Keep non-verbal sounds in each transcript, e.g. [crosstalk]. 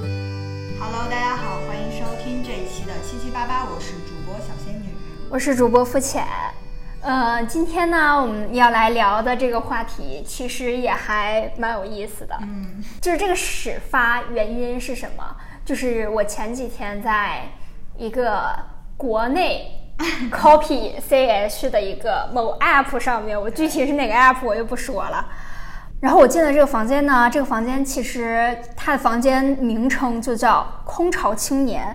Hello，大家好，欢迎收听这一期的七七八八，我是主播小仙女。我是主播付浅。呃，今天呢，我们要来聊的这个话题，其实也还蛮有意思的。嗯，就是这个始发原因是什么？就是我前几天在一个国内 [laughs] copy CH 的一个某 app 上面，我具体是哪个 app 我就不说了。然后我进了这个房间呢，这个房间其实它的房间名称就叫“空巢青年”。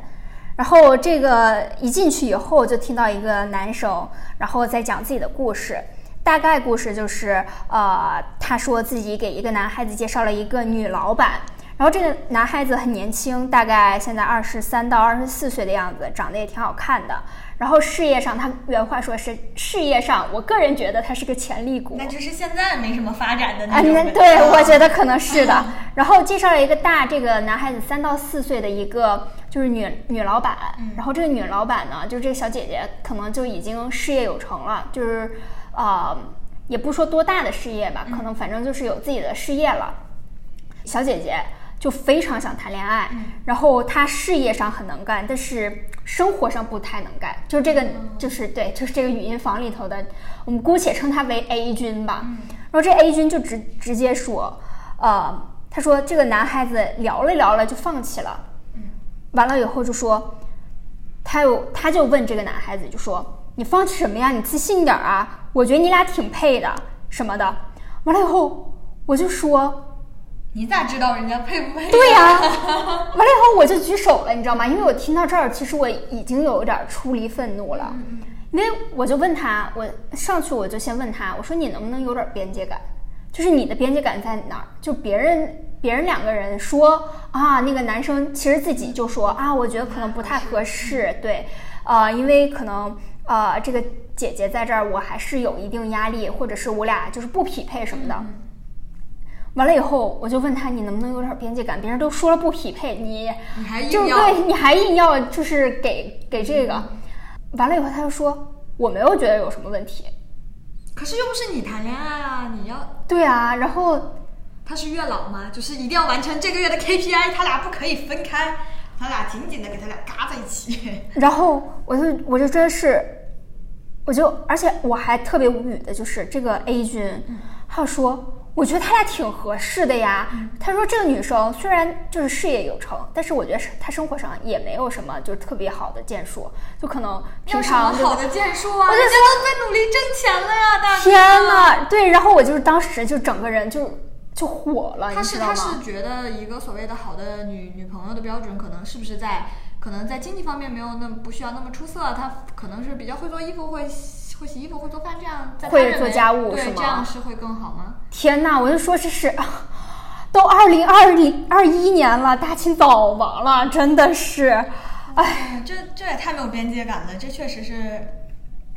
然后这个一进去以后，就听到一个男生，然后在讲自己的故事。大概故事就是，呃，他说自己给一个男孩子介绍了一个女老板，然后这个男孩子很年轻，大概现在二十三到二十四岁的样子，长得也挺好看的。然后事业上，他原话说是事业上，我个人觉得他是个潜力股。那就是现在没什么发展的那啊，对，我觉得可能是的。然后介绍了一个大这个男孩子三到四岁的一个就是女女老板，然后这个女老板呢，就是这个小姐姐可能就已经事业有成了，就是呃，也不说多大的事业吧，可能反正就是有自己的事业了。小姐姐就非常想谈恋爱，然后他事业上很能干，但是生活上不太能干。就是这个，就是对，就是这个语音房里头的，我们姑且称他为 A 君吧。然后这 A 君就直直接说，呃，他说这个男孩子聊了聊了就放弃了，完了以后就说，他有他就问这个男孩子就说，你放弃什么呀？你自信点啊！我觉得你俩挺配的什么的。完了以后我就说，你咋知道人家配不配？对呀、完了以后我就举手了，你知道吗？因为我听到这儿，其实我已经有点出离愤怒了，因为我就问他，我上去我就先问他，我说你能不能有点边界感？就是你的边界感在哪儿？就别人别人两个人说啊，那个男生其实自己就说啊，我觉得可能不太合适，对，呃，因为可能呃这个姐姐在这儿，我还是有一定压力，或者是我俩就是不匹配什么的。完了以后，我就问他，你能不能有点边界感？别人都说了不匹配，你你还就硬要对，你还硬要就是给给这个。完了以后，他就说我没有觉得有什么问题。可是又不是你谈恋爱啊，你要对啊，然后他是月老吗？就是一定要完成这个月的 KPI，他俩不可以分开，他俩紧紧的给他俩嘎在一起。[laughs] 然后我就我就真是，我就而且我还特别无语的就是这个 A 君，他说。我觉得他俩挺合适的呀。他说这个女生虽然就是事业有成，但是我觉得是她生活上也没有什么就是特别好的建树，就可能平常好的建树啊？我就人家都在努力挣钱了呀，大哥。天呐，对，然后我就是当时就整个人就就火了，他是他你知道吗？是觉得一个所谓的好的女女朋友的标准，可能是不是在可能在经济方面没有那么不需要那么出色，她可能是比较会做衣服，会洗会洗衣服，会做饭，这样在会做家务对是吗这样是会更好吗？天呐，我就说这是，都二零二零二一年了，大清早亡了，真的是，哎，哎，这这也太没有边界感了，这确实是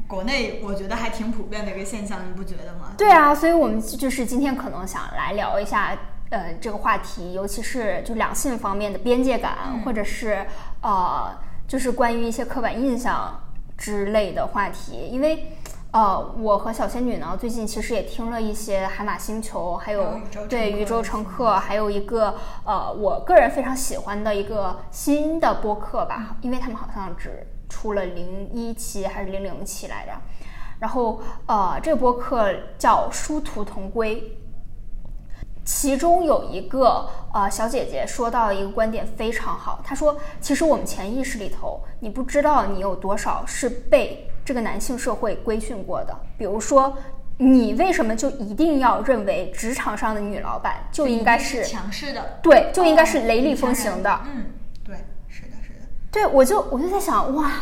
国内我觉得还挺普遍的一个现象，你不觉得吗？对啊，所以我们就是今天可能想来聊一下，呃，这个话题，尤其是就两性方面的边界感，嗯或者是呃，就是关于一些刻板印象之类的话题，因为。呃，我和小仙女呢，最近其实也听了一些海马星球，还有对宇宙乘客，还有一个呃，我个人非常喜欢的一个新的播客吧，因为他们好像只出了零一期还是零零期来着。然后呃，这个播客叫殊途同归。其中有一个呃小姐姐说到一个观点非常好，她说，其实我们潜意识里头，你不知道你有多少是被这个男性社会规训过的。比如说，你为什么就一定要认为职场上的女老板就应该是强势的，对，就应该是雷厉风行的？嗯，对，是的，是的。对，我就我就在想，哇，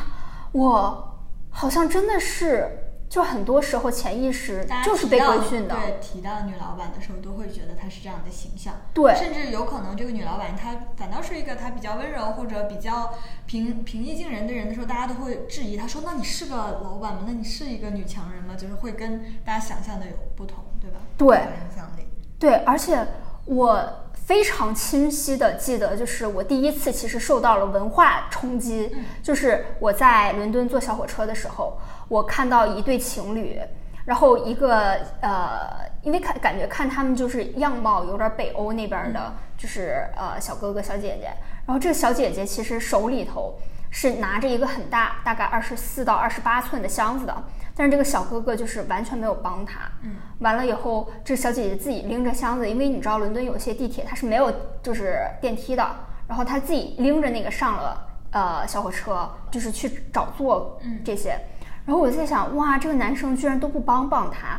我好像真的是，就很多时候潜意识大家就是被规训的。对，提到女老板的时候，都会觉得她是这样的形象。对甚至有可能这个女老板她反倒是一个她比较温柔或者比较平平易近人的人的时候，大家都会质疑她说：“那你是个老板吗？那你是一个女强人吗？”就是会跟大家想象的有不同，对吧？对有影响力。对，而且我非常清晰的记得，就是我第一次其实受到了文化冲击，就是我在伦敦坐小火车的时候，我看到一对情侣，然后一个呃，因为看感觉看他们就是样貌有点北欧那边的，就是呃小哥哥小姐姐。然后这个小姐姐其实手里头是拿着一个很大，大概二十四到二十八寸的箱子的，但是这个小哥哥就是完全没有帮他。嗯，完了以后，这小姐姐自己拎着箱子，因为你知道伦敦有些地铁它是没有就是电梯的，然后她自己拎着那个上了呃小火车，就是去找座这些。然后我在想，哇，这个男生居然都不帮帮她。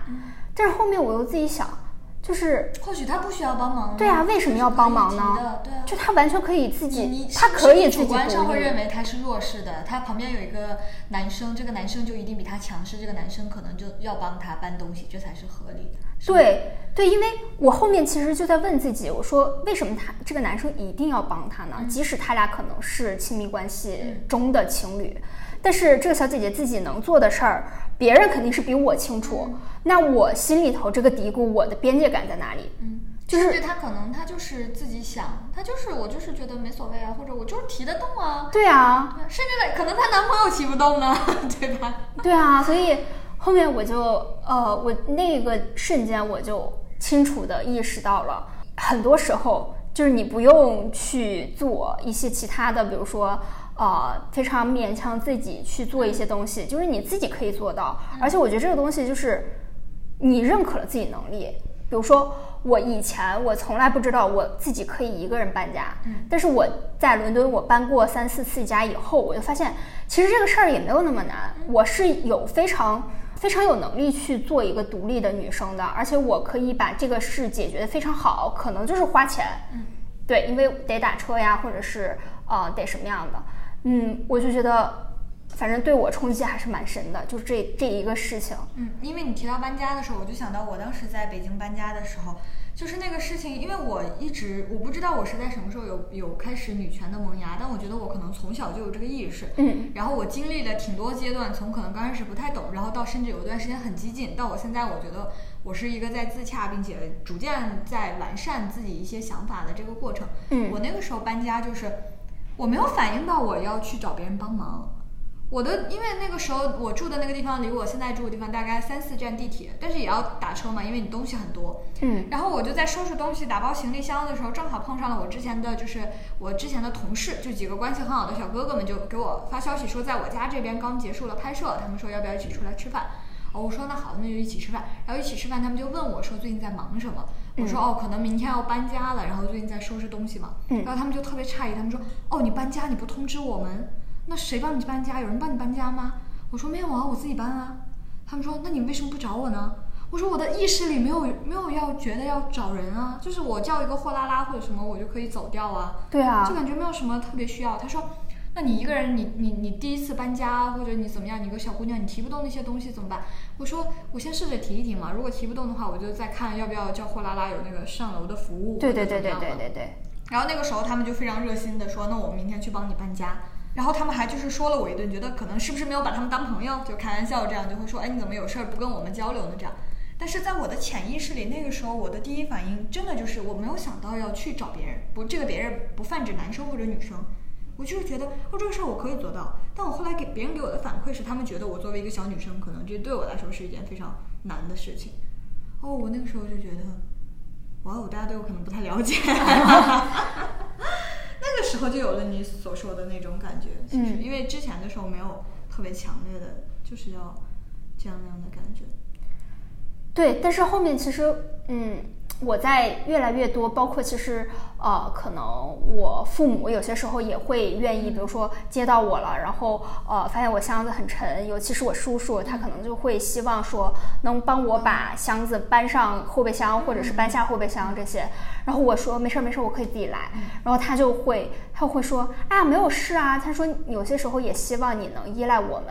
但是后面我又自己想，就是或许他不需要帮忙。对啊，为什么要帮忙呢？对啊，就他完全可以自己，你他可以自己主观上会认为他是弱势的，他旁边有一个男生，这个男生就一定比他强势，这个男生可能就要帮他搬东西，这才是合理的。对对，因为我后面其实就在问自己，我说为什么他这个男生一定要帮他呢？即使他俩可能是亲密关系中的情侣。但是这个小姐姐自己能做的事儿，别人肯定是比我清楚。那我心里头这个嘀咕，我的边界感在哪里？嗯，就是他可能他就是自己想，他就是我就是觉得没所谓啊，或者我就是提得动啊。对啊，甚至可能她男朋友提不动呢，[laughs] 对吧？对啊，所以后面我就呃，我那个瞬间我就清楚的意识到了，很多时候就是你不用去做一些其他的，比如说。呃，非常勉强自己去做一些东西，就是你自己可以做到。而且我觉得这个东西就是你认可了自己能力。比如说，我以前我从来不知道我自己可以一个人搬家，但是我在伦敦我搬过三四次家以后，我就发现其实这个事儿也没有那么难。我是有非常非常有能力去做一个独立的女生的，而且我可以把这个事解决的非常好。可能就是花钱，对，因为得打车呀，或者是呃得什么样的。嗯，我就觉得，反正对我冲击还是蛮深的，就这这一个事情。嗯，因为你提到搬家的时候，我就想到我当时在北京搬家的时候，就是那个事情，因为我一直我不知道我是在什么时候有有开始女权的萌芽，但我觉得我可能从小就有这个意识。嗯。然后我经历了挺多阶段，从可能刚开始不太懂，然后到甚至有一段时间很激进，到我现在我觉得我是一个在自洽并且逐渐在完善自己一些想法的这个过程。嗯。我那个时候搬家就是。我没有反应到我要去找别人帮忙，我的因为那个时候我住的那个地方离我现在住的地方大概三四站地铁，但是也要打车嘛，因为你东西很多。嗯。然后我就在收拾东西、打包行李箱的时候，正好碰上了我之前的就是我之前的同事，就几个关系很好的小哥哥们就给我发消息说，在我家这边刚结束了拍摄，他们说要不要一起出来吃饭。哦，我说那好，那就一起吃饭。然后一起吃饭，他们就问我说最近在忙什么。我说哦，可能明天要搬家了，然后最近在收拾东西嘛。嗯然后他们就特别诧异，他们说哦，你搬家你不通知我们？那谁帮你搬家？有人帮你搬家吗？我说没有啊，我自己搬啊。他们说那你为什么不找我呢？我说我的意识里没有没有要觉得要找人啊，就是我叫一个货拉拉或者什么我就可以走掉啊。对啊。就感觉没有什么特别需要。他说。那你一个人，你你你第一次搬家，或者你怎么样？你个小姑娘，你提不动那些东西怎么办？我说我先试着提一提嘛，如果提不动的话，我就再看要不要叫货拉拉有那个上楼的服务。对对对对对对对。然后那个时候他们就非常热心的说，那我明天去帮你搬家。然后他们还就是说了我一顿，觉得可能是不是没有把他们当朋友，就开玩笑这样就会说，哎你怎么有事儿不跟我们交流呢？这样。但是在我的潜意识里，那个时候我的第一反应真的就是我没有想到要去找别人，不这个别人不泛指男生或者女生。我就是觉得哦，这个事儿我可以做到，但我后来给别人给我的反馈是，他们觉得我作为一个小女生，可能这对我来说是一件非常难的事情。哦，我那个时候就觉得，哇哦，大家对我可能不太了解。[laughs] 那个时候就有了你所说的那种感觉，其实因为之前的时候没有特别强烈的，就是要这样那样的感觉。对，但是后面其实，嗯。我在越来越多，包括其实，呃，可能我父母有些时候也会愿意，比如说接到我了，然后呃，发现我箱子很沉，尤其是我叔叔，他可能就会希望说能帮我把箱子搬上后备箱，或者是搬下后备箱这些。然后我说没事儿没事儿，我可以自己来。然后他就会他会说，哎呀没有事啊。他说有些时候也希望你能依赖我们。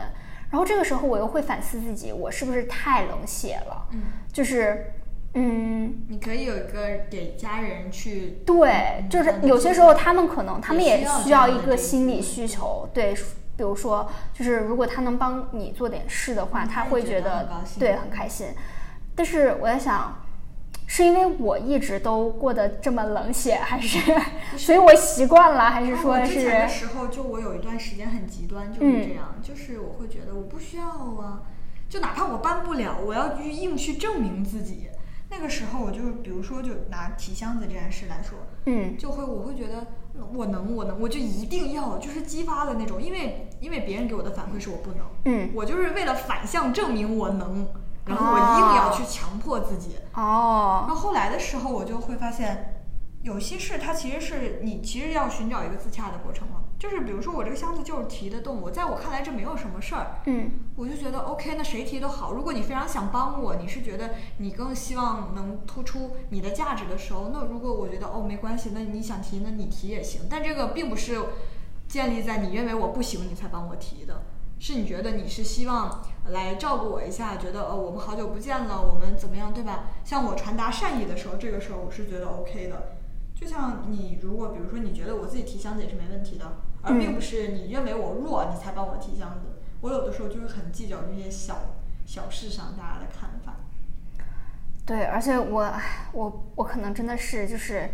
然后这个时候我又会反思自己，我是不是太冷血了？嗯，就是。嗯，你可以有一个给家人去对，就是有些时候他们可能他们也需要一个心理需求，对，比如说就是如果他能帮你做点事的话，他会觉得对很开心。但是我在想，是因为我一直都过得这么冷血，还是 [laughs] 所以我习惯了，还是说是？之前的时候，就我有一段时间很极端，就是这样，就是我会觉得我不需要啊。就哪怕我搬不了，我要去硬去证明自己。那个时候，我就比如说，就拿提箱子这件事来说，嗯就会我会觉得我能，我能，我就一定要，就是激发的那种，因为因为别人给我的反馈是我不能，嗯我就是为了反向证明我能，然后我硬要去强迫自己。哦那后后来的时候，我就会发现，有些事它其实是你其实要寻找一个自洽的过程嘛。就是比如说我这个箱子就是提得动，我在我看来这没有什么事儿，嗯我就觉得 OK，那谁提都好。如果你非常想帮我，你是觉得你更希望能突出你的价值的时候，那如果我觉得哦没关系，那你想提，那你提也行。但这个并不是建立在你认为我不行你才帮我提的，是你觉得你是希望来照顾我一下，觉得呃我们好久不见了，我们怎么样，对吧？向我传达善意的时候，这个时候我是觉得 OK 的。就像你如果比如说你觉得我自己提箱子也是没问题的，而并不是你认为我弱你才帮我提箱子。我有的时候就是很计较这些小小事上大家的看法。对，而且我我我可能真的是就是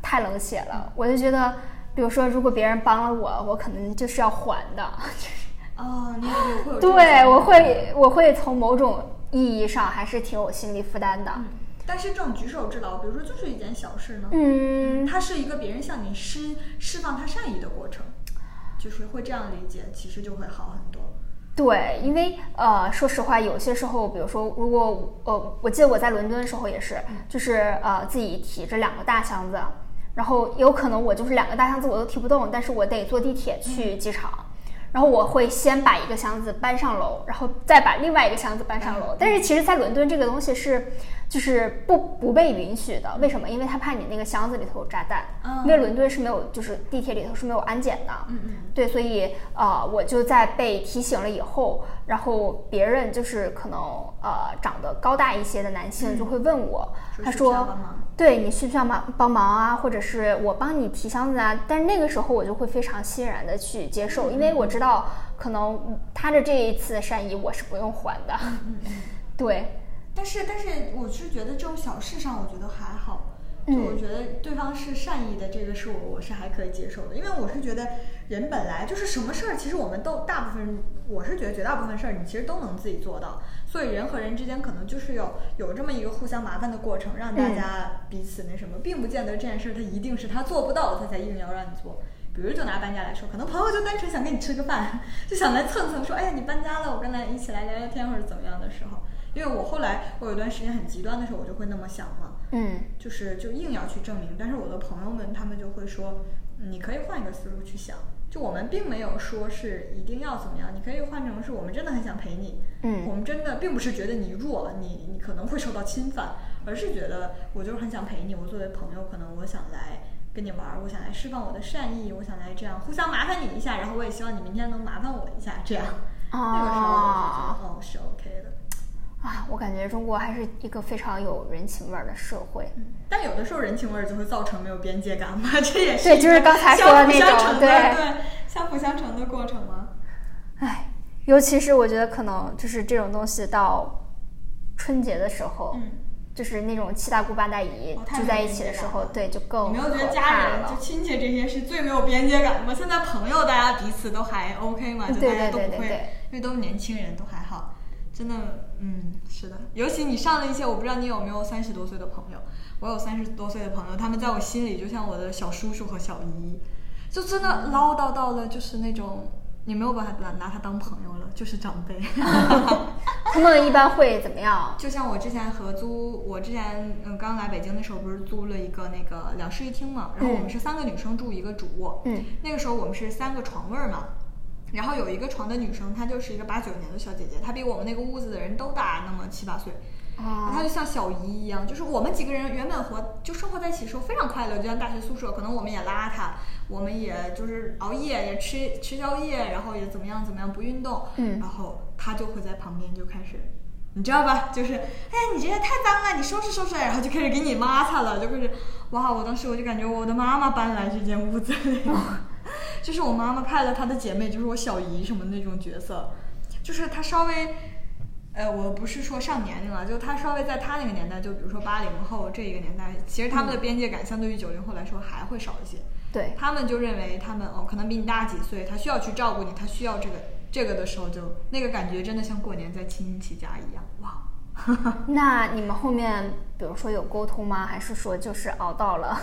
太冷血了，我就觉得，比如说如果别人帮了我，我可能就是要还的。[laughs] 哦，你也会对，我会我会从某种意义上还是挺有心理负担的。但是这种举手之劳，比如说就是一件小事呢，嗯，它是一个别人向你释释放他善意的过程，就是会这样理解，其实就会好很多。对，因为呃，说实话，有些时候，比如说，如果呃，我记得我在伦敦的时候也是，就是呃，自己提着两个大箱子，然后有可能我就是两个大箱子我都提不动，但是我得坐地铁去机场。然后我会先把一个箱子搬上楼，然后再把另外一个箱子搬上楼。但是其实，在伦敦这个东西是，就是不不被允许的。为什么？因为他怕你那个箱子里头有炸弹。嗯因为伦敦是没有，就是地铁里头是没有安检的。嗯嗯。对，所以呃，我就在被提醒了以后，然后别人就是可能呃长得高大一些的男性就会问我，他说对你需不需要忙帮忙啊，或者是我帮你提箱子啊？但是那个时候我就会非常欣然的去接受，因为我知道可能他的这一次的善意我是不用还的。[laughs] 对，但是但是我是觉得这种小事上，我觉得还好。就嗯。我觉得对方是善意的，这个是我我是还可以接受的，因为我是觉得人本来就是什么事儿，其实我们都大部分，我是觉得绝大部分事儿你其实都能自己做到，所以人和人之间可能就是有有这么一个互相麻烦的过程，让大家彼此那什么，并不见得这件事儿他一定是他做不到，他才硬要让你做。比如就拿搬家来说，可能朋友就单纯想跟你吃个饭，[laughs] 就想来蹭蹭，说哎呀你搬家了，我跟来一起来聊聊天或者怎么样的时候，因为我后来我有一段时间很极端的时候，我就会那么想嘛，嗯。就是就硬要去证明，但是我的朋友们他们就会说，嗯你可以换一个思路去想，就我们并没有说是一定要怎么样，你可以换成是我们真的很想陪你，嗯。我们真的并不是觉得你弱，你你可能会受到侵犯，而是觉得我就是很想陪你，我作为朋友，可能我想来跟你玩儿，我想来释放我的善意，我想来这样互相麻烦你一下，然后我也希望你明天能麻烦我一下，这样，那个时候我就觉得哦是 OK 的。啊，我感觉中国还是一个非常有人情味儿的社会。但有的时候人情味儿就会造成没有边界感嘛，[laughs] 这也是对就是刚才说的那种对对相辅相成的过程嘛。唉，尤其是我觉得可能就是这种东西到春节的时候，嗯，就是那种七大姑八大姨哦太聚在一起的时候，对，就更你没有觉得家人就亲戚这些是最没有边界感的吗？现在朋友大家彼此都还 OK 嘛，就对大家都对对对对不会，因为都是年轻人，都还好。真的，嗯，是的，尤其你上了一些，我不知道你有没有三十多岁的朋友，我有三十多岁的朋友，他们在我心里就像我的小叔叔和小姨，就真的唠叨到了，就是那种你没有把他拿拿他当朋友了，就是长辈。[laughs] 他们一般会怎么样？就像我之前合租，我之前嗯刚来北京的时候，不是租了一个那个两室一厅嘛，然后我们是三个女生住一个主卧，嗯，那个时候我们是三个床位儿嘛，然后有一个床的女生，她就是一个八九年的小姐姐，她比我们那个屋子的人都大那么七八岁，啊她就像小姨一样，就是我们几个人原本活就生活在一起的时候非常快乐，就像大学宿舍，可能我们也邋遢，我们也就是熬夜，也吃吃宵夜，然后也怎么样怎么样不运动，嗯然后她就会在旁边就开始。你知道吧？就是，哎呀，你这也太脏了，你收拾收拾，然后就开始给你抹擦了，就开始，哇！我当时我就感觉我的妈妈搬来这间屋子里，就是我妈妈派了她的姐妹，就是我小姨什么那种角色，就是她稍微，呃，我不是说上年龄了，就她稍微在她那个年代，就比如说八零后这一个年代，其实他们的边界感相对于九零后来说还会少一些。对，他们就认为他们哦，可能比你大几岁，他需要去照顾你，他需要这个这个的时候就那个感觉真的像过年在亲戚家一样，哇！[laughs] 那你们后面比如说有沟通吗？还是说就是熬到了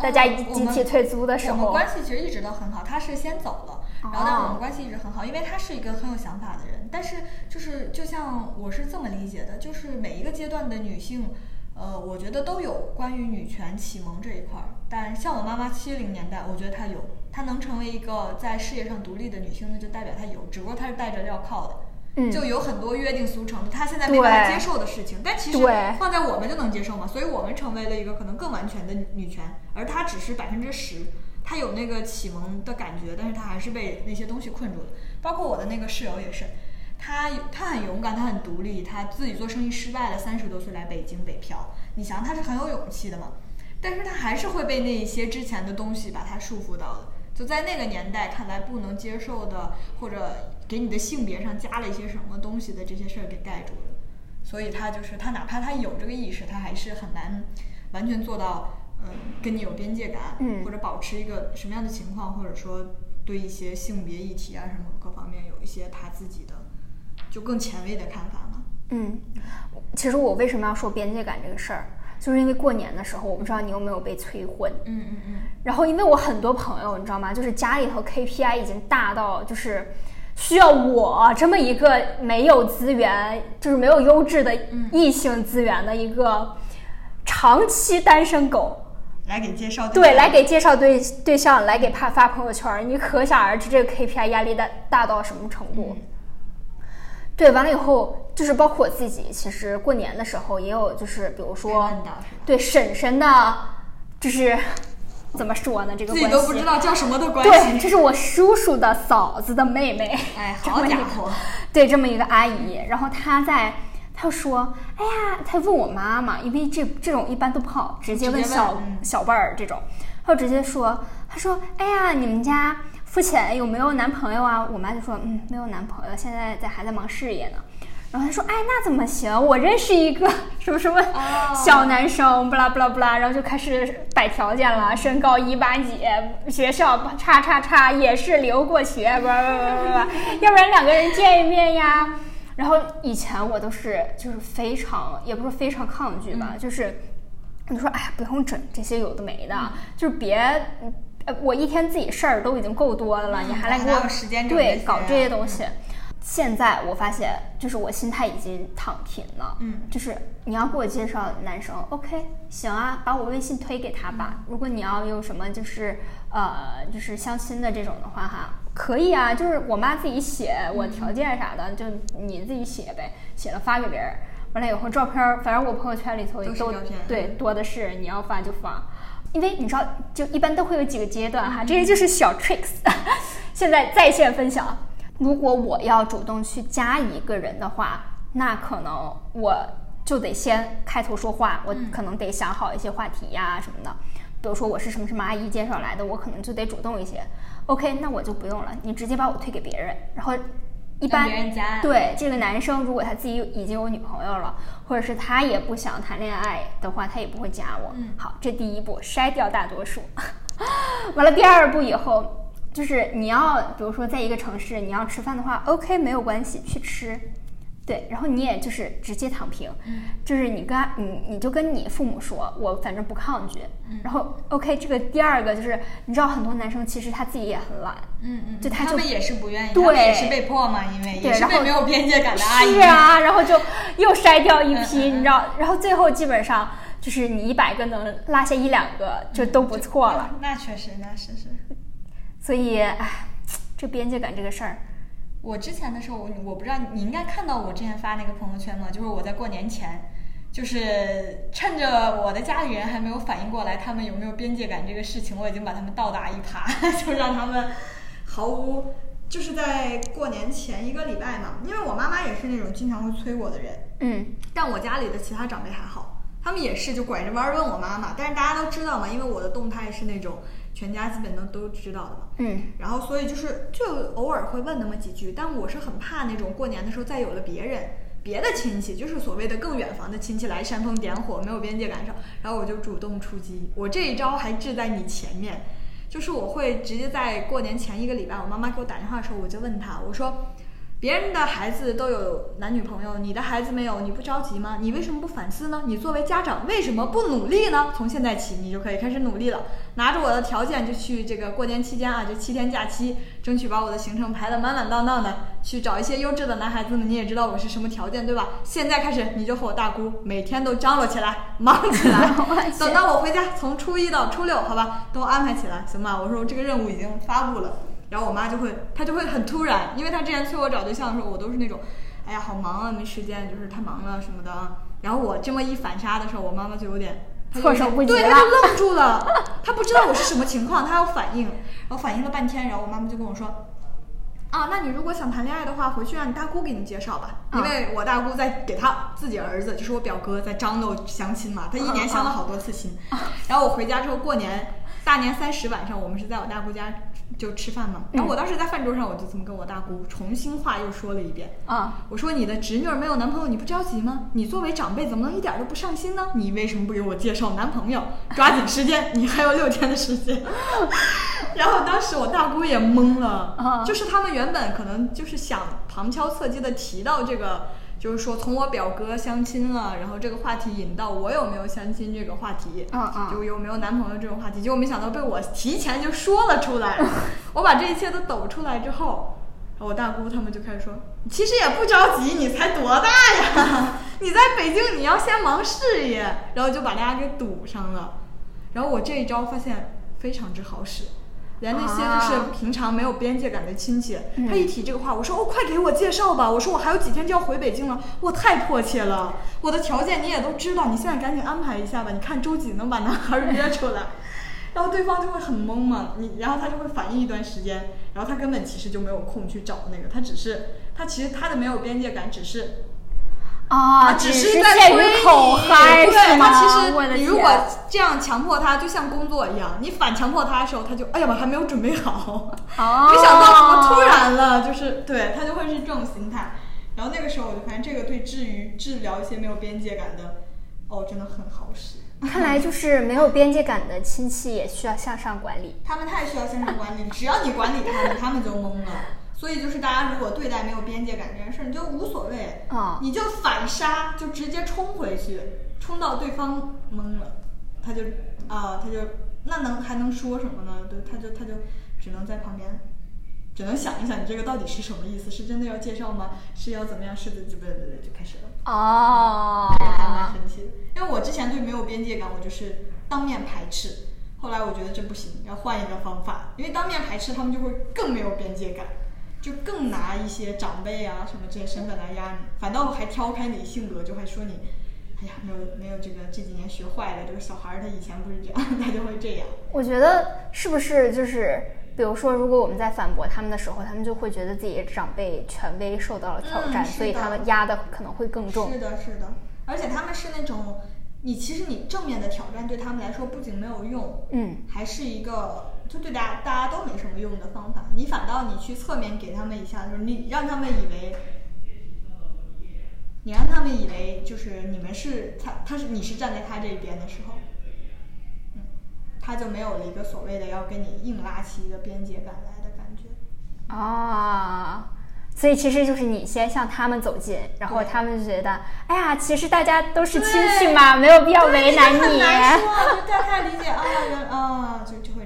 大家集体退租的时候？我们关系其实一直都很好，他是先走了，然后但我们关系一直很好，因为他是一个很有想法的人。但是就是就像我是这么理解的，就是每一个阶段的女性。呃，我觉得都有关于女权启蒙这一块儿，但像我妈妈七零年代，我觉得她有，她能成为一个在事业上独立的女性，那就代表她有，只不过她是带着镣铐的，嗯，就有很多约定俗成的，她现在没办法接受的事情，但其实放在我们就能接受嘛，所以我们成为了一个可能更完全的女权，而她只是百分之十，她有那个启蒙的感觉，但是她还是被那些东西困住了，包括我的那个室友也是。他他很勇敢，他很独立，他自己做生意失败了，三十多岁来北京北漂。你想，他是很有勇气的嘛？但是他还是会被那些之前的东西把他束缚到的。就在那个年代看来不能接受的，或者给你的性别上加了一些什么东西的这些事儿给盖住了。所以他就是他，哪怕他有这个意识，他还是很难完全做到，嗯，跟你有边界感，或者保持一个什么样的情况，或者说对一些性别议题啊什么各方面有一些他自己的。就更前卫的看法了。嗯，其实我为什么要说边界感这个事儿，就是因为过年的时候，我不知道你有没有被催婚。嗯嗯嗯。然后，因为我很多朋友，你知道吗？就是家里头 KPI 已经大到，就是需要我这么一个没有资源，就是没有优质的异性资源的一个长期单身狗来给介绍对，来给介绍对对象，来给发发朋友圈。你可想而知，这个 KPI 压力大大到什么程度？对，完了以后就是包括我自己，其实过年的时候也有，就是比如说，对婶婶的，就是怎么说呢？这个自己都不知道叫什么的关系。对，这是我叔叔的嫂子的妹妹。哎，[laughs] 好家伙！对，这么一个阿姨，然后她在，她说：“哎呀，她问我妈妈，因为这这种一般都不好直接问小小辈儿这种，她就直接说，她说：哎呀，你们家。”付钱有没有男朋友啊？我妈就说，嗯，没有男朋友，现在在还在忙事业呢。然后她说，哎，那怎么行？我认识一个什么什么小男生，不啦不啦不啦，然后就开始摆条件了，身高一八几，学校叉叉叉，也是留过学，不不不不不，要不然两个人见一面呀。然后以前我都是就是非常，也不是非常抗拒吧，就是你说，哎呀，不用整这些有的没的，就是别。我一天自己事儿都已经够多的了，你还来给我对搞这些东西？现在我发现，就是我心态已经躺平了。嗯，就是你要给我介绍男生，OK，行啊，把我微信推给他吧。如果你要有什么就是呃就是相亲的这种的话哈，可以啊，就是我妈自己写我条件啥的，就你自己写呗，写了发给别人。完了以后照片，反正我朋友圈里头都对多的是，你要发就发。因为你知道，就一般都会有几个阶段哈，这些就是小 tricks。现在在线分享，如果我要主动去加一个人的话，那可能我就得先开头说话，我可能得想好一些话题呀什么的。比如说我是什么什么阿姨介绍来的，我可能就得主动一些。OK，那我就不用了，你直接把我推给别人，然后。一般对这个男生，如果他自己已经有女朋友了，或者是他也不想谈恋爱的话，他也不会加我。好，这第一步筛掉大多数。[laughs] 完了，第二步以后就是你要，比如说在一个城市你要吃饭的话，OK，没有关系，去吃。对，然后你也就是直接躺平，就是你跟你你就跟你父母说，我反正不抗拒。然后 OK，这个第二个就是你知道很多男生其实他自己也很懒，嗯嗯，就他就他们也是不愿意，对，也是被迫嘛，因为也是被没有边界感的阿姨。是啊，然后就又筛掉一批，你知道，然后最后基本上就是你一百个能落下一两个就都不错了。那确实，那是是。所以，哎，这边界感这个事儿。我之前的时候，我我不知道你应该看到我之前发那个朋友圈吗？就是我在过年前，就是趁着我的家里人还没有反应过来他们有没有边界感这个事情，我已经把他们倒打一耙，[laughs] 就让他们毫无就是在过年前一个礼拜嘛，因为我妈妈也是那种经常会催我的人，嗯，但我家里的其他长辈还好，他们也是就拐着弯问我妈妈，但是大家都知道嘛，因为我的动态是那种。全家基本都都知道的嘛，嗯，然后所以就是就偶尔会问那么几句，但我是很怕那种过年的时候再有了别人别的亲戚，就是所谓的更远房的亲戚来煽风点火，没有边界感上，然后我就主动出击，我这一招还志在你前面，就是我会直接在过年前一个礼拜，我妈妈给我打电话的时候，我就问她，我说别人的孩子都有男女朋友，你的孩子没有，你不着急吗？你为什么不反思呢？你作为家长为什么不努力呢？从现在起，你就可以开始努力了。拿着我的条件就去这个过年期间啊，这七天假期，争取把我的行程排得满满当当的，去找一些优质的男孩子们。你也知道我是什么条件，对吧？现在开始，你就和我大姑每天都张罗起来，[laughs] [laughs] 忙起来。等到我回家，从初一到初六，好吧，都安排起来，行吧？我说我这个任务已经发布了。然后我妈就会，她就会很突然，因为她之前催我找对象的时候，我都是那种，哎呀，好忙啊，没时间，就是太忙了什么的。然后我这么一反杀的时候，我妈妈就有点措手不及对，她就愣住了，她不知道我是什么情况，她要反应，然后反应了半天，然后我妈妈就跟我说，啊，那你如果想谈恋爱的话，回去让你大姑给你介绍吧，因为我大姑在给她自己儿子，就是我表哥在张罗相亲嘛，他一年相了好多次亲。然后我回家之后过年，大年三十晚上，我们是在我大姑家。就吃饭嘛，然后我当时在饭桌上，我就这么跟我大姑重新话又说了一遍啊，我说你的侄女儿没有男朋友，你不着急吗？你作为长辈怎么能一点都不上心呢？你为什么不给我介绍男朋友？[laughs] 抓紧时间，你还有六天的时间。[laughs] 然后当时我大姑也懵了，就是他们原本可能就是想旁敲侧击的提到这个。就是说，从我表哥相亲了，然后这个话题引到我有没有相亲这个话题，就有没有男朋友这种话题，结果没想到被我提前就说了出来。[laughs] 我把这一切都抖出来之后，我大姑他们就开始说：“其实也不着急，你才多大呀？[laughs] 你在北京，你要先忙事业。”然后就把大家给堵上了。然后我这一招发现非常之好使。连那些就是平常没有边界感的亲戚，他一提这个话，我说哦，快给我介绍吧！我说我还有几天就要回北京了，我太迫切了。我的条件你也都知道，你现在赶紧安排一下吧。你看周几能把男孩约出来？[laughs] 然后对方就会很懵嘛，你然后他就会反应一段时间，然后他根本其实就没有空去找那个，他只是他其实他的没有边界感只是。啊，只是在推你，对他其实你如果这样强迫他，就像工作一样，你反强迫他的时候，他就哎呀我还没有准备好，[laughs] 没想到怎么突然了，就是对他就会是这种心态。然后那个时候我就发现，这个对治愈治疗一些没有边界感的，哦，真的很好使。看来就是没有边界感的亲戚也需要向上管理，他们太需要向上管理，只要你管理他们，他们就懵了。所以就是大家如果对待没有边界感这件事儿，你就无所谓啊，你就反杀，就直接冲回去，冲到对方懵了，他就啊，他就那能还能说什么呢？对，他就他就只能在旁边，只能想一想，你这个到底是什么意思？是真的要介绍吗？是要怎么样？是的，就不对不对，就开始了。哦，这个还蛮神奇的，因为我之前对没有边界感，我就是当面排斥，后来我觉得这不行，要换一个方法，因为当面排斥他们就会更没有边界感。就更拿一些长辈啊什么这些身份来压你，反倒还挑开你性格，就还说你，哎呀，没有没有这个这几年学坏了，这个小孩儿他以前不是这样，[laughs] 他就会这样。我觉得是不是就是，比如说，如果我们在反驳他们的时候，他们就会觉得自己的长辈权威受到了挑战，所以他们压的可能会更重。是的，是的，而且他们是那种。你其实你正面的挑战对他们来说不仅没有用，嗯，还是一个就对大家大家都没什么用的方法。你反倒你去侧面给他们一下，就是你让他们以为，你让他们以为就是你们是他他是你是站在他这一边的时候，嗯，他就没有了一个所谓的要跟你硬拉起一个边界感来的感觉啊。所以其实就是你先向他们走近，然后他们就觉得，哎呀，其实大家都是亲戚嘛，没有必要为难你。很难说，就大家理解啊，原啊，就就。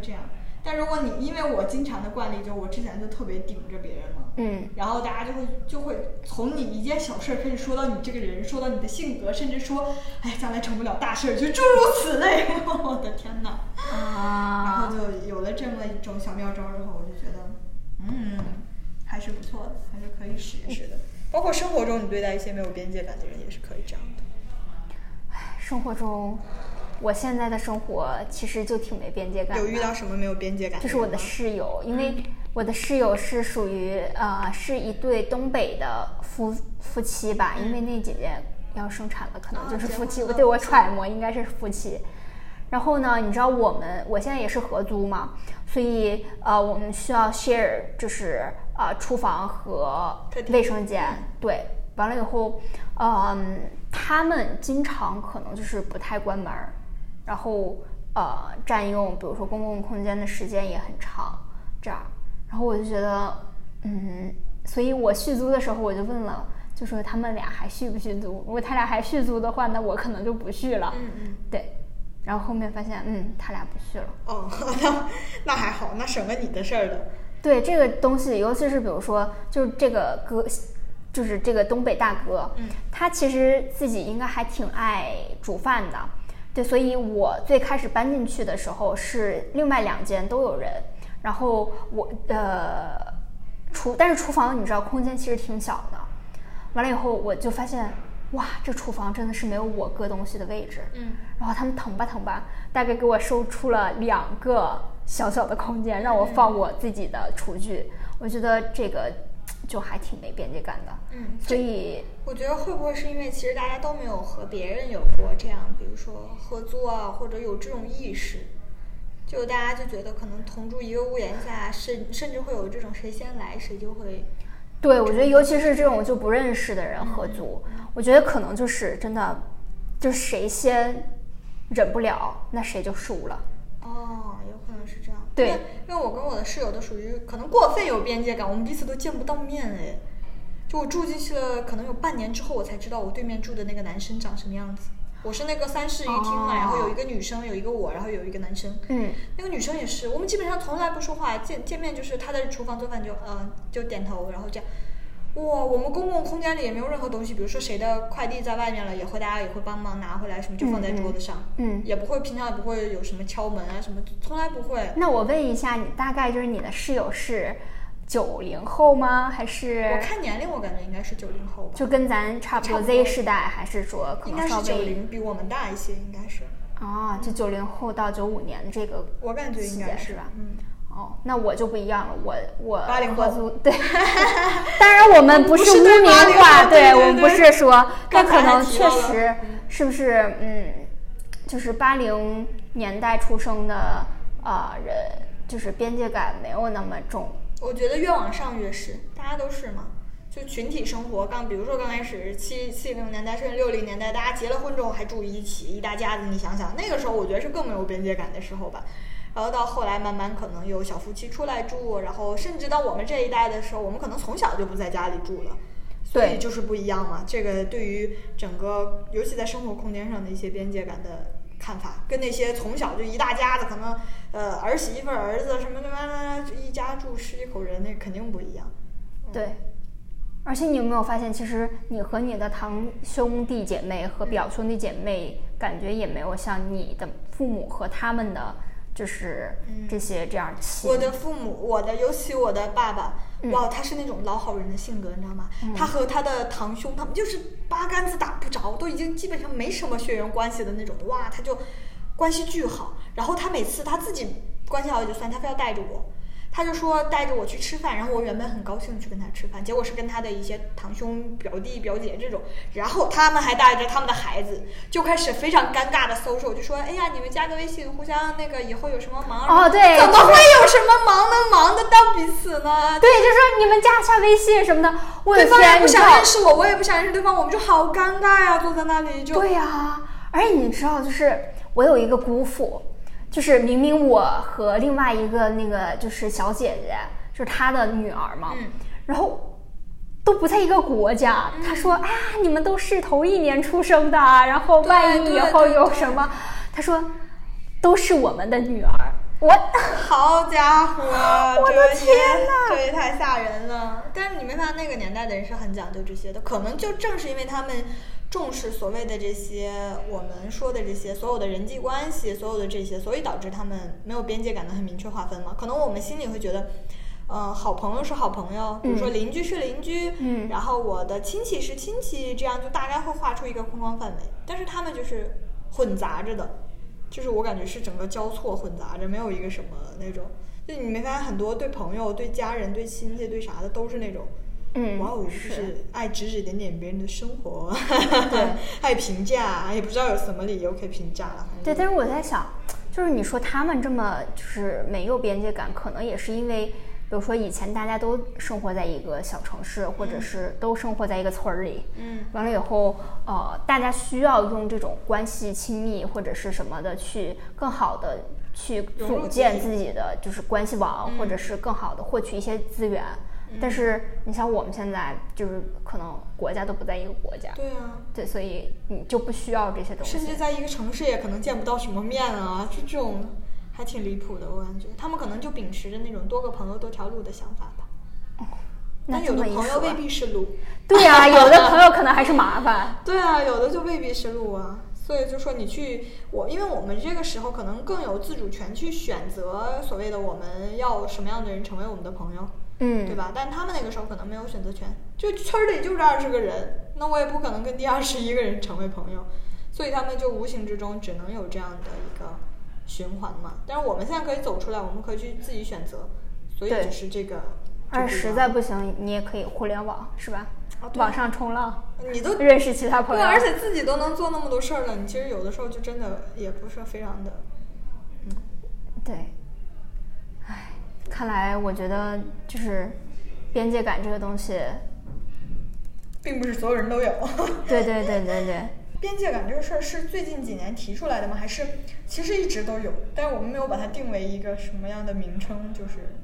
但如果你因为我经常的惯例，就我之前就特别顶着别人嘛，嗯，然后大家就会就会从你一件小事儿开始说到你这个人，说到你的性格，甚至说，哎，将来成不了大事儿，就诸如此类。[laughs] 我的天哪！啊，然后就有了这么一种小妙招之后，我就觉得，嗯。还是不错的，还是可以使一使的。包括生活中，你对待一些没有边界感的人，也是可以这样的。唉，生活中，我现在的生活其实就挺没边界感。有遇到什么没有边界感？就是我的室友，因为我的室友是属于呃，是一对东北的夫夫妻吧。因为那姐姐要生产了，可能就是夫妻。我对我揣摩应该是夫妻。然后呢，你知道我们我现在也是合租嘛，所以呃，我们需要 share 就是呃厨房和卫生间。对，完了以后，嗯，他们经常可能就是不太关门，然后呃占用比如说公共空间的时间也很长，这样。然后我就觉得，嗯，所以我续租的时候我就问了，就说他们俩还续不续租？如果他俩还续租的话，那我可能就不续了。嗯嗯，对。然后后面发现，嗯，他俩不续了。哦，那 [laughs] 那还好，那省了你的事儿了。对这个东西，尤其是比如说，就是这个哥，就是这个东北大哥，嗯，他其实自己应该还挺爱煮饭的。对，所以我最开始搬进去的时候是另外两间都有人，然后我呃厨，但是厨房你知道空间其实挺小的。完了以后我就发现，哇，这厨房真的是没有我搁东西的位置。嗯，然后他们腾吧腾吧，大概给我收出了两个小小的空间，让我放我自己的厨具。我觉得这个就还挺没边界感的。嗯，所以我觉得会不会是因为其实大家都没有和别人有过这样，比如说合租啊，或者有这种意识，就大家就觉得可能同住一个屋檐下，甚甚至会有这种谁先来谁就会。对，我觉得尤其是这种就不认识的人合租，我觉得可能就是真的，就是谁先忍不了，那谁就输了。哦，有可能是这样。对，因为我跟我的室友都属于可能过分有边界感，我们彼此都见不到面哎。就我住进去了，可能有半年之后，我才知道我对面住的那个男生长什么样子。我是那个三室一厅嘛，然后有一个女生，有一个我，然后有一个男生。嗯，那个女生也是，我们基本上从来不说话，见见面就是她在厨房做饭就嗯就点头，然后这样。哇，我们公共空间里也没有任何东西，比如说谁的快递在外面了，也会大家也会帮忙拿回来，什么就放在桌子上。嗯，也不会平常也不会有什么敲门啊什么，从来不会。那我问一下，你大概就是你的室友是九零后吗？还是？我看年龄，我感觉应该是九零后吧。就跟咱差不多 Z 世代，还是说可能稍微？九零比我们大一些，应该是。哦，就九零后到九五年这个，我感觉应该是吧。嗯。哦，那我就不一样了，我我八零后对，[laughs] 当然我们不是污名化，对我们不是说，那可能确实是不是嗯，就是八零年代出生的啊人，就是边界感没有那么重。我觉得越往上越是，大家都是嘛，就群体生活。刚比如说刚开始七七零年代甚至六零年代，大家结了婚之后还住一起，一大家子，你想想那个时候，我觉得是更没有边界感的时候吧。然后到后来，慢慢可能有小夫妻出来住，然后甚至到我们这一代的时候，我们可能从小就不在家里住了，所以就是不一样嘛。这个对于整个，尤其在生活空间上的一些边界感的看法，跟那些从小就一大家子，可能呃儿媳妇、儿子什么什么一家住十几口人，那肯定不一样。对，而且你有没有发现，其实你和你的堂兄弟姐妹和表兄弟姐妹，感觉也没有像你的父母和他们的。就是这些这样我的父母，我的尤其我的爸爸，哇，他是那种老好人的性格，你知道吗？他和他的堂兄，他们就是八竿子打不着，都已经基本上没什么血缘关系的那种。哇，他就关系巨好。然后他每次他自己关系好也就算，他非要带着我。他就说带着我去吃饭，然后我原本很高兴去跟他吃饭，结果是跟他的一些堂兄、表弟、表姐这种，然后他们还带着他们的孩子，就开始非常尴尬的搜索，就说：“哎呀，你们加个微信，互相那个以后有什么忙哦，对，怎么会有什么忙能忙得到彼此呢？对，就说你们加一下微信什么的，我对方也不想认识我，我也不想认识对方，我们就好尴尬呀，坐在那里就对呀，而且你知道，就是我有一个姑父。就是明明我和另外一个那个就是小姐姐，就是她的女儿嘛，然后都不在一个国家。她说：“啊，你们都是同一年出生的，然后万一以后有什么？”她说：“都是我们的女儿。”我 [laughs] 好家伙，[laughs] 我的天呐，这也太吓人了！但是你没发现那个年代的人是很讲究这些的，可能就正是因为他们。重视所谓的这些我们说的这些所有的人际关系，所有的这些，所以导致他们没有边界感的很明确划分嘛？可能我们心里会觉得，呃，好朋友是好朋友，比如说邻居是邻居，嗯，然后我的亲戚是亲戚，这样就大概会画出一个框框范围。但是他们就是混杂着的，就是我感觉是整个交错混杂着，没有一个什么那种。就你没发现很多对朋友、对家人、对亲戚、对啥的都是那种。嗯，哇哦，就是爱指指点点别人的生活，对，[laughs] 爱评价，也不知道有什么理由可以评价了。对，但是我在想，就是你说他们这么就是没有边界感，可能也是因为，比如说以前大家都生活在一个小城市，或者是都生活在一个村儿里，嗯，完了以后，呃，大家需要用这种关系亲密或者是什么的去更好的去组建自己的就是关系网，或者是更好的获取一些资源。但是你像我们现在就是可能国家都不在一个国家，对啊，对，所以你就不需要这些东西。甚至在一个城市也可能见不到什么面啊，就这种还挺离谱的，我感觉他们可能就秉持着那种多个朋友多条路的想法吧。那但有的朋友未必是路。对呀、有的朋友可能还是麻烦。[laughs] 对啊，有的就未必是路啊。所以就说你去我，因为我们这个时候可能更有自主权去选择所谓的我们要什么样的人成为我们的朋友，嗯，对吧？但他们那个时候可能没有选择权，就村儿里就这二十个人，那我也不可能跟第二十一个人成为朋友，所以他们就无形之中只能有这样的一个循环嘛。但是我们现在可以走出来，我们可以去自己选择，所以对只是这个。而实在不行，你也可以互联网，是吧？啊网上冲浪，你都认识其他朋友对，而且自己都能做那么多事儿了，你其实有的时候就真的也不是非常的，对，唉，看来我觉得就是边界感这个东西，并不是所有人都有。对对对对对，边界感这个事儿是最近几年提出来的吗？还是其实一直都有，但是我们没有把它定为一个什么样的名称？就是，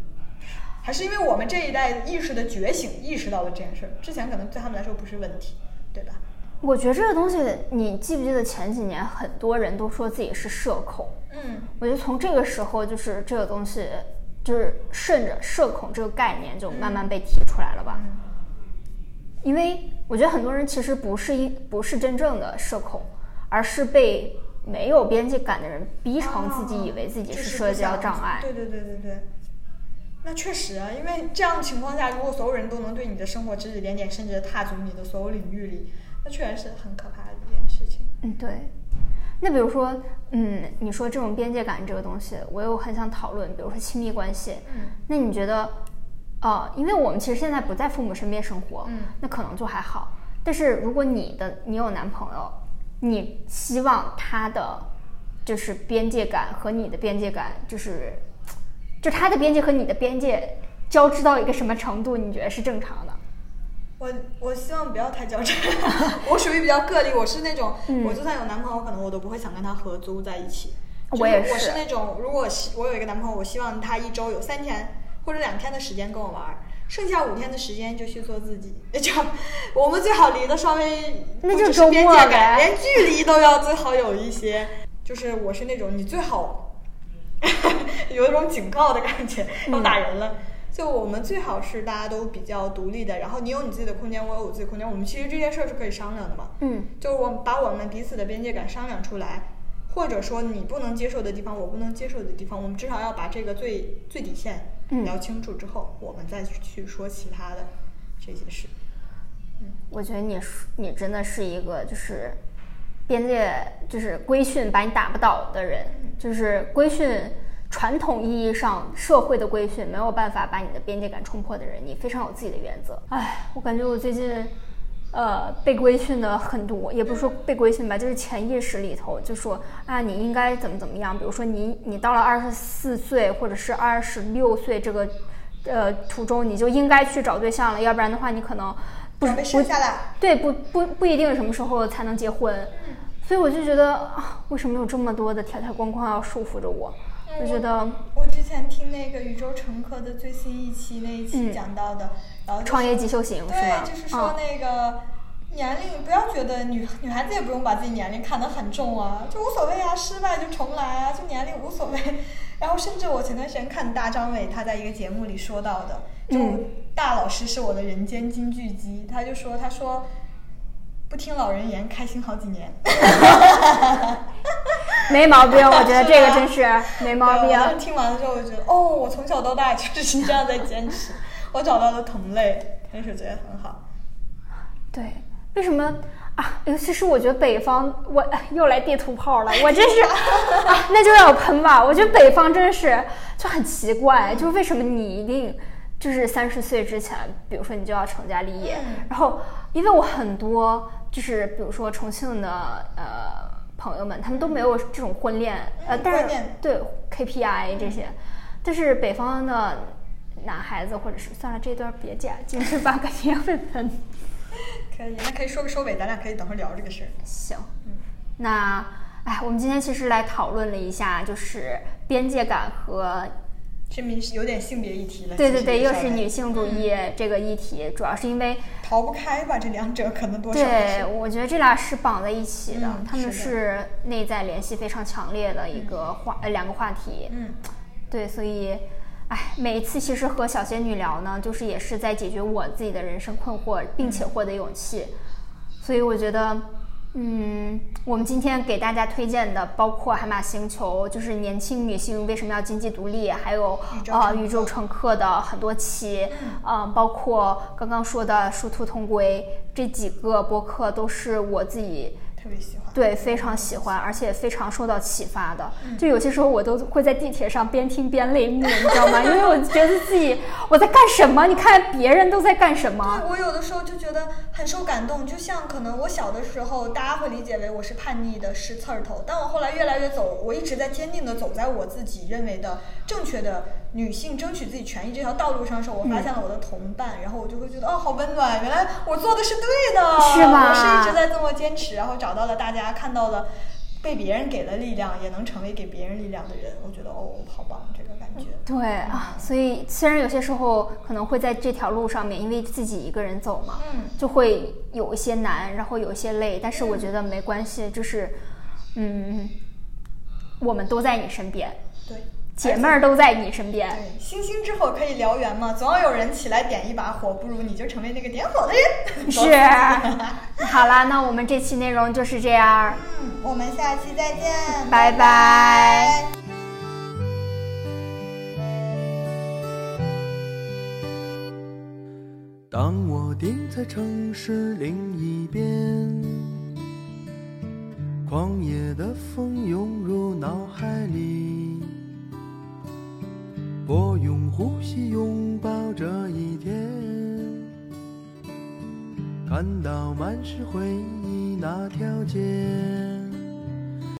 还是因为我们这一代意识的觉醒，意识到了这件事儿，之前可能对他们来说不是问题，对吧？我觉得这个东西，你记不记得前几年很多人都说自己是社恐？嗯，我觉得从这个时候，就是这个东西，就是顺着社恐这个概念就慢慢被提出来了吧。因为我觉得很多人其实不是一不是真正的社恐，而是被没有边界感的人逼成自己以为自己是社交障碍。对对对对对。那确实啊，因为这样的情况下，如果所有人都能对你的生活指指点点，甚至踏足你的所有领域里，那确实是很可怕的一件事情。嗯，对。那比如说，嗯，你说这种边界感这个东西，我又很想讨论，比如说亲密关系。嗯，那你觉得，呃，因为我们其实现在不在父母身边生活，嗯，那可能就还好。但是如果你的你有男朋友，你希望他的就是边界感和你的边界感，就是就他的边界和你的边界交织到一个什么程度？你觉得是正常的？我我希望不要太较真，[laughs] 我属于比较个例，我是那种，嗯我就算有男朋友，可能我都不会想跟他合租在一起。我也是我是是那种，如果希我有一个男朋友，我希望他一周有三天或者两天的时间跟我玩儿，剩下五天的时间就去做自己。[laughs] 就我们最好离得稍微，那就周末边界感，连距离都要最好有一些。就是我是那种，你最好 [laughs] 有一种警告的感觉，要打人了。就我们最好是大家都比较独立的，然后你有你自己的空间，我有我自己的空间，我们其实这件事儿是可以商量的嘛。嗯就是我们把我们彼此的边界感商量出来，或者说你不能接受的地方，我不能接受的地方，我们至少要把这个最最底线嗯聊清楚之后，我们再去说其他的这些事。我觉得你你真的是一个就是边界就是规训把你打不倒的人，就是规训传统意义上社会的规训没有办法把你的边界感冲破的人，你非常有自己的原则。哎，我感觉我最近呃被规训的很多，也不是说被规训吧，就是潜意识里头就说啊你应该怎么怎么样，比如说你你到了二十四岁或者是二十六岁这个呃途中，你就应该去找对象了，要不然的话你可能。不要被不生下来，对，不不不一定什么时候才能结婚，所以我就觉得啊，为什么有这么多的条条框框要束缚着我？我觉得我之前听那个宇宙乘客的最新一期那一期嗯讲到的，然后就创业即修行？对，就是说嗯那个年龄，不要觉得女女孩子也不用把自己年龄看得很重啊，就无所谓啊，失败就重来啊，就年龄无所谓。[laughs] 然后甚至我前段时间看大张伟他在一个节目里说到的，就嗯大老师是我的人间金句机，他就说他说不听老人言，开心好几年。[laughs] 没毛病，我觉得这个真是没毛病听完了之后，我就觉得哦，我从小到大就是这样在坚持，我找到了同类，真是觉得很好。对，为什么啊？尤其是我觉得北方，我哎又来地图炮了，我真是 [laughs] 啊，那就让我喷吧。我觉得北方真是就很奇怪，就是为什么你一定就是三十岁之前，比如说你就要成家立业，嗯然后因为我很多就是比如说重庆的呃朋友们，他们都没有这种婚恋，呃，嗯但是对 KPI 这些，但是北方的男孩子或者是算了，这段别剪，今天把感情会喷。[laughs] 可以，那可以说个收尾，咱俩可以等会儿聊这个事儿。行，那哎，我们今天其实来讨论了一下，就是边界感和这明是有点性别议题了。对对对，又是女性主义这个议题，主要是因为逃不开吧？这两者可能多少对，我觉得这俩是绑在一起的，嗯他们是是内在联系非常强烈的一个话、呃两个话题。嗯，对，所以，哎，每一次其实和小仙女聊呢，就是也是在解决我自己的人生困惑，并且获得勇气。所以我觉得，嗯，我们今天给大家推荐的，包括海马星球，就是年轻女性为什么要经济独立，还有宇宙呃宇宙乘客的很多期，嗯、包括刚刚说的殊途同归这几个播客，都是我自己。特别喜欢。对，非常喜欢，而且非常受到启发的。就有些时候我都会在地铁上边听边泪目，你知道吗？因为我觉得自己我在干什么？你看别人都在干什么？对我有的时候就觉得很受感动，就像可能我小的时候，大家会理解为我是叛逆的是刺儿头，但我后来越来越走，我一直在坚定的走在我自己认为的正确的女性争取自己权益这条道路上的时候，我发现了我的同伴，然后我就会觉得哦，好温暖，原来我做的是对的，是吧我是一直在这么坚持，然后找到了大家，看到了被别人给了力量，也能成为给别人力量的人，我觉得哦，好棒，这个感觉。对啊，所以虽然有些时候可能会在这条路上面，因为自己一个人走嘛，嗯就会有一些难，然后有一些累，但是我觉得没关系，就是，嗯，我们都在你身边，对。姐妹儿都在你身边。对，星星之火可以燎原嘛，总要有人起来点一把火，不如你就成为那个点火的人。[laughs] 是，[laughs] 好啦，那我们这期内容就是这样，嗯，我们下期再见，拜拜当我定在城市另一边，狂野的风涌入脑海里，我用呼吸拥抱这一天，看到满是回忆那条街。